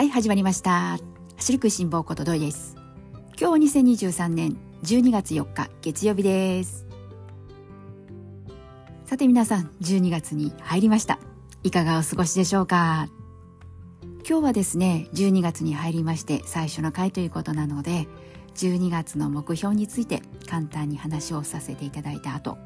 はい始まりました。走る食いしん坊ことどいです。今日は2023年12月4日月曜日です。さて皆さん12月に入りました。いかがお過ごしでしょうか？今日はですね12月に入りまして最初の回ということなので12月の目標について簡単に話をさせていただいた後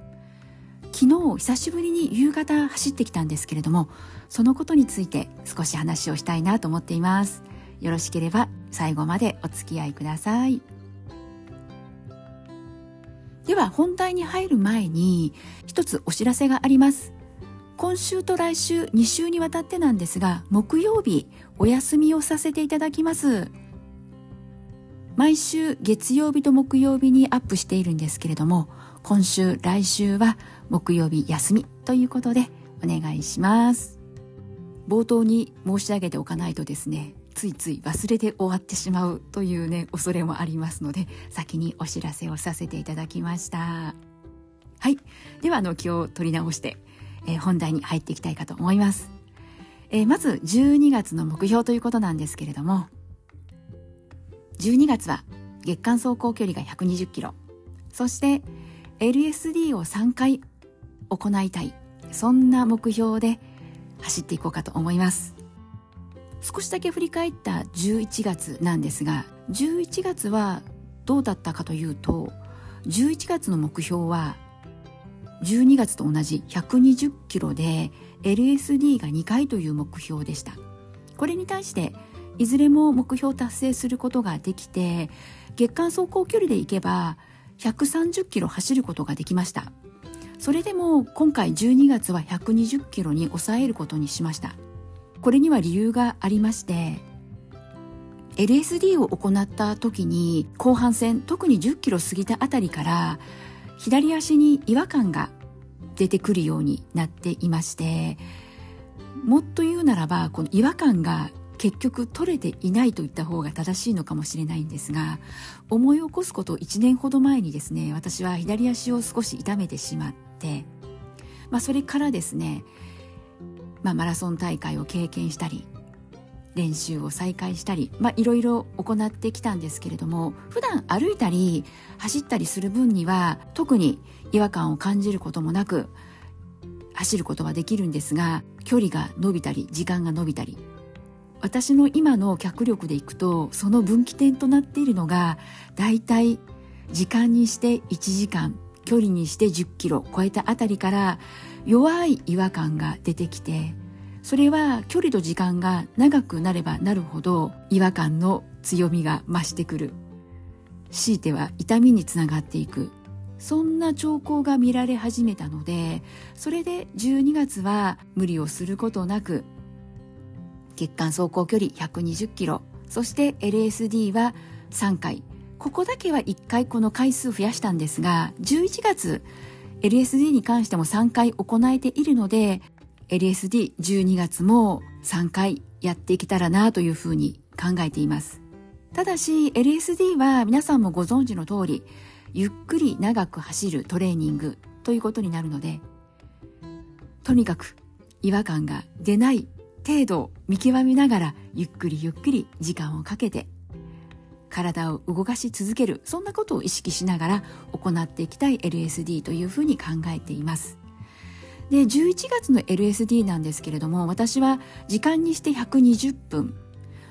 昨日久しぶりに夕方走ってきたんですけれどもそのことについて少し話をしたいなと思っています。よろしければ最後までお付き合いください。では本題に入る前に一つお知らせがあります。今週と来週2週にわたってなんですが木曜日お休みをさせていただきます。毎週月曜日と木曜日にアップしているんですけれども今週来週は木曜日休みということでお願いします。冒頭に申し上げておかないとですねついつい忘れて終わってしまうというね恐れもありますので先にお知らせをさせていただきました。はい。ではあの気を取り直して、えー、本題に入っていきたいかと思います、えー、まず12月の目標ということなんですけれども12月は月間走行距離が120キロ。そして LSD を3回行いたい。そんな目標で走っていこうかと思います。少しだけ振り返った11月なんですが11月はどうだったかというと11月の目標は12月と同じ120キロで LSD が2回という目標でした。これに対していずれも目標達成することができて月間走行距離でいけば130キロ走ることができました。それでも今回12月は120キロに抑えることにしました。これには理由がありまして LSD を行った時に後半戦特に10キロ過ぎたあたりから左足に違和感が出てくるようになっていましてもっと言うならばこの違和感が結局取れていないと言った方が正しいのかもしれないんですが思い起こすこと1年ほど前にですね私は左足を少し痛めてしまって、まあ、それからですね、まあ、マラソン大会を経験したり練習を再開したり、ま、いろいろ行ってきたんですけれども普段歩いたり走ったりする分には特に違和感を感じることもなく走ることはできるんですが距離が伸びたり時間が伸びたり私の今の脚力でいくとその分岐点となっているのがだいたい時間にして1時間距離にして10キロ超えたあたりから弱い違和感が出てきてそれは距離と時間が長くなればなるほど違和感の強みが増してくる。強いては痛みにつながっていく。そんな兆候が見られ始めたのでそれで12月は無理をすることなく月間走行距離120キロ。そして LSD は3回。ここだけは1回この回数増やしたんですが11月 LSD に関しても3回行えているので LSD12 月も3回やっていけたらなというふうに考えています。ただし LSD は皆さんもご存知の通りゆっくり長く走るトレーニングということになるのでとにかく違和感が出ない程度見極めながらゆっくりゆっくり時間をかけて体を動かし続けるそんなことを意識しながら行っていきたい LSD というふうに考えています。で11月の LSD なんですけれども私は時間にして120分。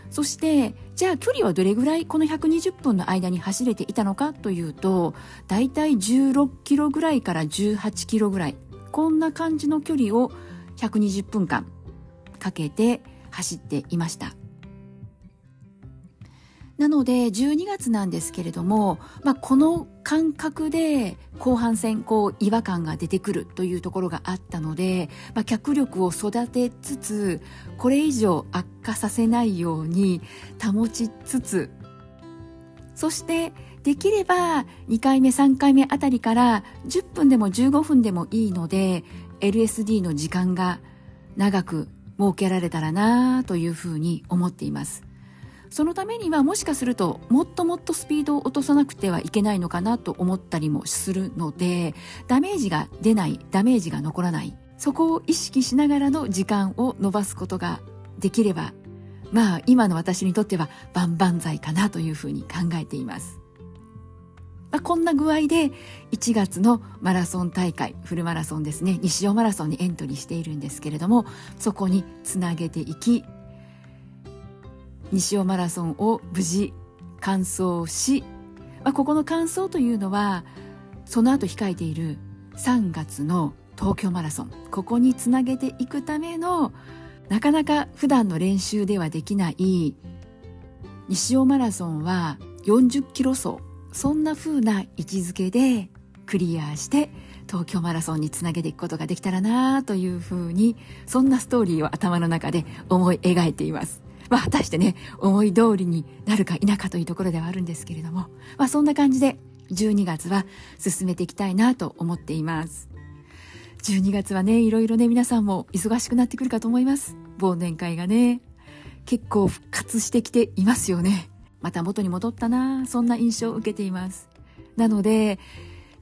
そしてじゃあ距離はどれぐらいこの120分の間に走れていたのかというとだいたい16キロぐらいから18キロぐらい。こんな感じの距離を120分間かけて走っていました。なので12月なんですけれども、まあ、この感覚で後半戦こう違和感が出てくるというところがあったので、まあ、脚力を育てつつこれ以上悪化させないように保ちつつそしてできれば2回目3回目あたりから10分でも15分でもいいので LSD の時間が長く設けられたらなというふうに思っていますそのためにはもしかするともっともっとスピードを落とさなくてはいけないのかなと思ったりもするのでダメージが出ないダメージが残らないそこを意識しながらの時間を伸ばすことができればまあ今の私にとっては万々歳かなというふうに考えています。まあ、こんな具合で1月のマラソン大会フルマラソンですね西尾マラソンにエントリーしているんですけれどもそこにつなげていき西尾マラソンを無事完走し、まあ、ここの完走というのはその後控えている3月の東京マラソンここにつなげていくためのなかなか普段の練習ではできない西尾マラソンは40キロ走そんな風な位置づけでクリアして東京マラソンにつなげていくことができたらなというふうにそんなストーリーを頭の中で思い描いています。まあ、果たしてね思い通りになるか否かというところではあるんですけれども、まあ、そんな感じで12月は進めていきたいなと思っています。12月はねいろいろね皆さんも忙しくなってくるかと思います。忘年会がね結構復活してきていますよね。また元に戻ったなそんな印象を受けています。なので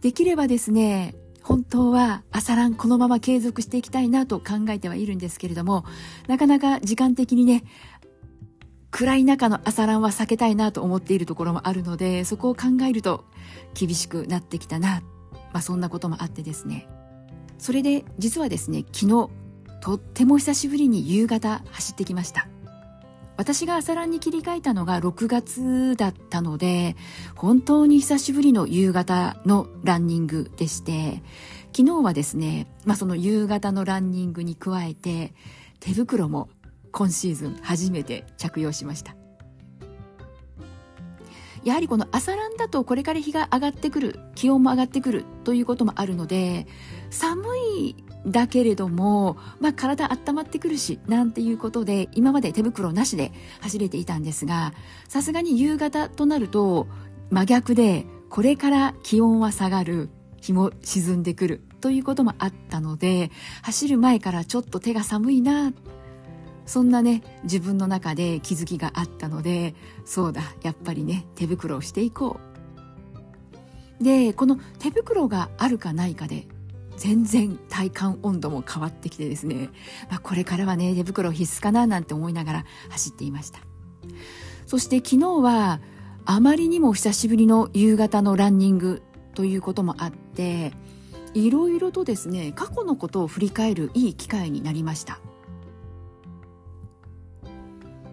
できればですね本当は朝ランこのまま継続していきたいなと考えてはいるんですけれどもなかなか時間的にね暗い中の朝ランは避けたいなと思っているところもあるのでそこを考えると厳しくなってきたな、まあ、そんなこともあってですね。それで実はですね昨日とっても久しぶりに夕方走ってきました。私が朝ランに切り替えたのが6月だったので、本当に久しぶりの夕方のランニングでして、昨日はですね、まあその夕方のランニングに加えて、手袋も今シーズン初めて着用しました。やはりこの朝ランだとこれから日が上がってくる、気温も上がってくるということもあるので、寒いだけれども、まあ、体温まってくるしなんていうことで今まで手袋なしで走れていたんですがさすがに夕方となると真逆でこれから気温は下がる日も沈んでくるということもあったので走る前からちょっと手が寒いなそんなね自分の中で気づきがあったのでそうだやっぱりね手袋をしていこう。でこの手袋があるかないかで全然体感温度も変わってきてですね、まあ、これからはね手袋必須かななんて思いながら走っていました。そして昨日はあまりにも久しぶりの夕方のランニングということもあっていろいろとですね過去のことを振り返るいい機会になりました。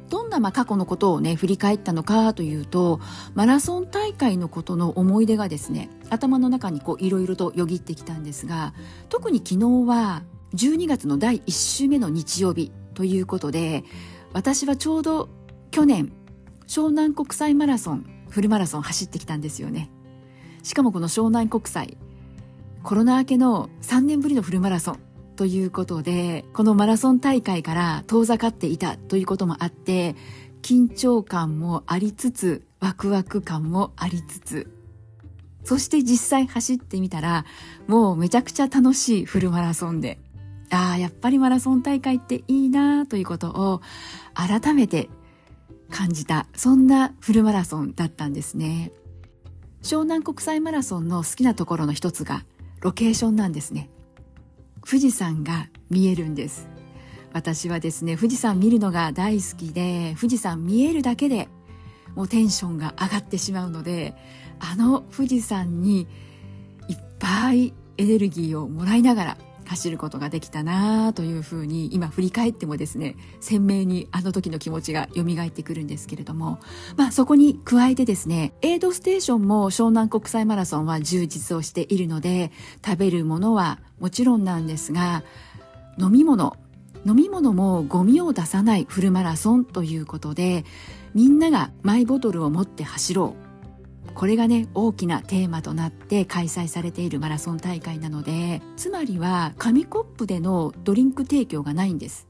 どんなま過去のことをね振り返ったのかというとマラソン大会のことの思い出がですね頭の中にいろいろとよぎってきたんですが特に昨日は12月の第1週目の日曜日ということで私はちょうど去年湘南国際マラソンフルマラソン走ってきたんですよね。しかもこの湘南国際コロナ明けの3年ぶりのフルマラソンということでこのマラソン大会から遠ざかっていたということもあって緊張感もありつつワクワク感もありつつ。そして実際走ってみたらもうめちゃくちゃ楽しいフルマラソンで。ああやっぱりマラソン大会っていいなということを改めて感じたそんなフルマラソンだったんですね。湘南国際マラソンの好きなところの一つがロケーションなんですね。富士山が見えるんです。私はですね富士山見るのが大好きで富士山見えるだけでもうテンションが上がってしまうのであの富士山にいっぱいエネルギーをもらいながら走ることができたなというふうに今振り返ってもですね鮮明にあの時の気持ちが蘇ってくるんですけれどもまあそこに加えてですねエイドステーションも湘南国際マラソンは充実をしているので食べるものはもちろんなんですが飲み物飲み物もゴミを出さないフルマラソンということでみんながマイボトルを持って走ろう。これがね大きなテーマとなって開催されているマラソン大会なのでつまりは紙コップでのドリンク提供がないんです。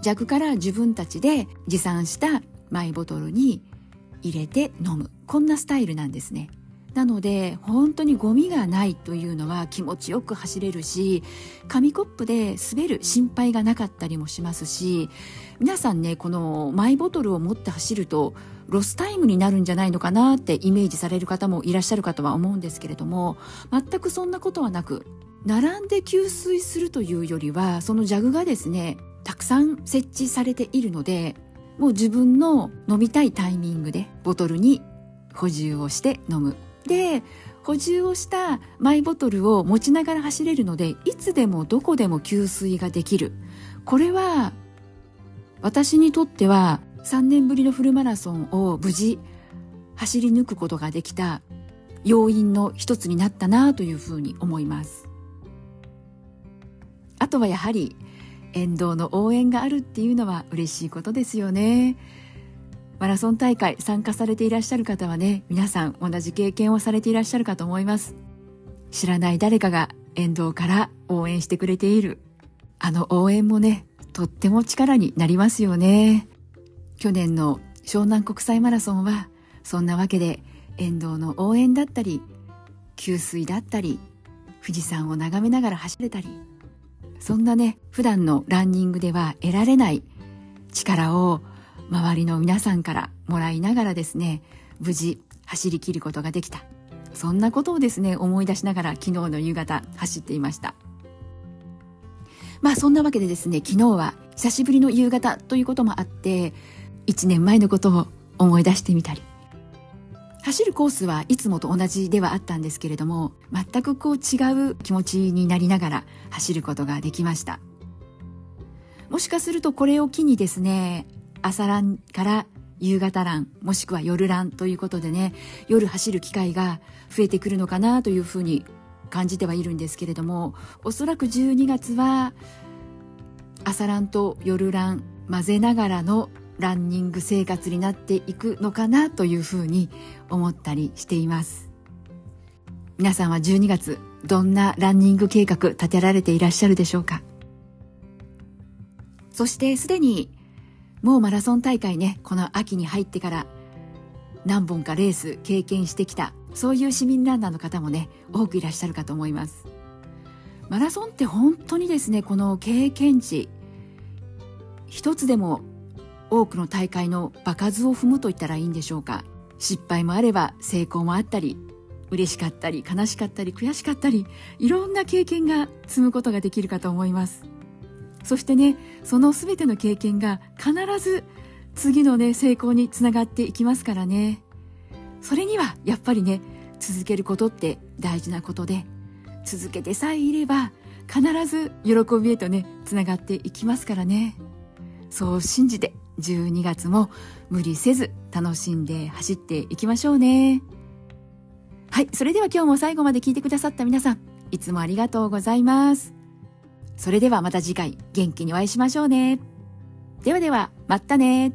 弱から自分たちで持参したマイボトルに入れて飲む。こんなスタイルなんですね。なので本当にゴミがないというのは気持ちよく走れるし紙コップで滑る心配がなかったりもしますし皆さんねこのマイボトルを持って走るとロスタイムになるんじゃないのかなってイメージされる方もいらっしゃるかとは思うんですけれども全くそんなことはなく並んで給水するというよりはそのジャグがですねたくさん設置されているのでもう自分の飲みたいタイミングでボトルに補充をして飲む。で補充をしたマイボトルを持ちながら走れるのでいつでもどこでも給水ができる。これは私にとっては3年ぶりのフルマラソンを無事走り抜くことができた要因の一つになったなというふうに思います。あとはやはり沿道の応援があるっていうのは嬉しいことですよね。マラソン大会参加されていらっしゃる方はね皆さん同じ経験をされていらっしゃるかと思います。知らない誰かが沿道から応援してくれている。あの応援もねとっても力になりますよね。去年の湘南国際マラソンはそんなわけで沿道の応援だったり給水だったり富士山を眺めながら走れたりそんなね普段のランニングでは得られない力を周りの皆さんからもらいながらですね無事走り切ることができた。そんなことをですね思い出しながら昨日の夕方走っていました。まあそんなわけでですね昨日は久しぶりの夕方ということもあって1年前のことを思い出してみたり。走るコースはいつもと同じではあったんですけれども全くこう違う気持ちになりながら走ることができました。もしかするとこれを機にですね朝ランから夕方ランもしくは夜ランということでね夜走る機会が増えてくるのかなというふうに感じてはいるんですけれどもおそらく12月は朝ランと夜ラン混ぜながらのランニング生活になっていくのかなというふうに思ったりしています。皆さんは12月どんなランニング計画立てられていらっしゃるでしょうか？そしてすでにもうマラソン大会ねこの秋に入ってから何本かレース経験してきたそういう市民ランナーの方もね多くいらっしゃるかと思います。マラソンって本当にですねこの経験値一つでも多くの大会の場数を踏むと言ったらいいんでしょうか。失敗もあれば成功もあったり嬉しかったり悲しかったり悔しかったりいろんな経験が積むことができるかと思います。そしてねその全ての経験が必ず次のね成功につながっていきますからねそれにはやっぱりね続けることって大事なことで続けてさえいれば必ず喜びへとねつながっていきますからねそう信じて12月も無理せず楽しんで走っていきましょうね。はい、それでは今日も最後まで聞いてくださった皆さん、いつもありがとうございます。それではまた次回元気にお会いしましょうね。ではでは、またね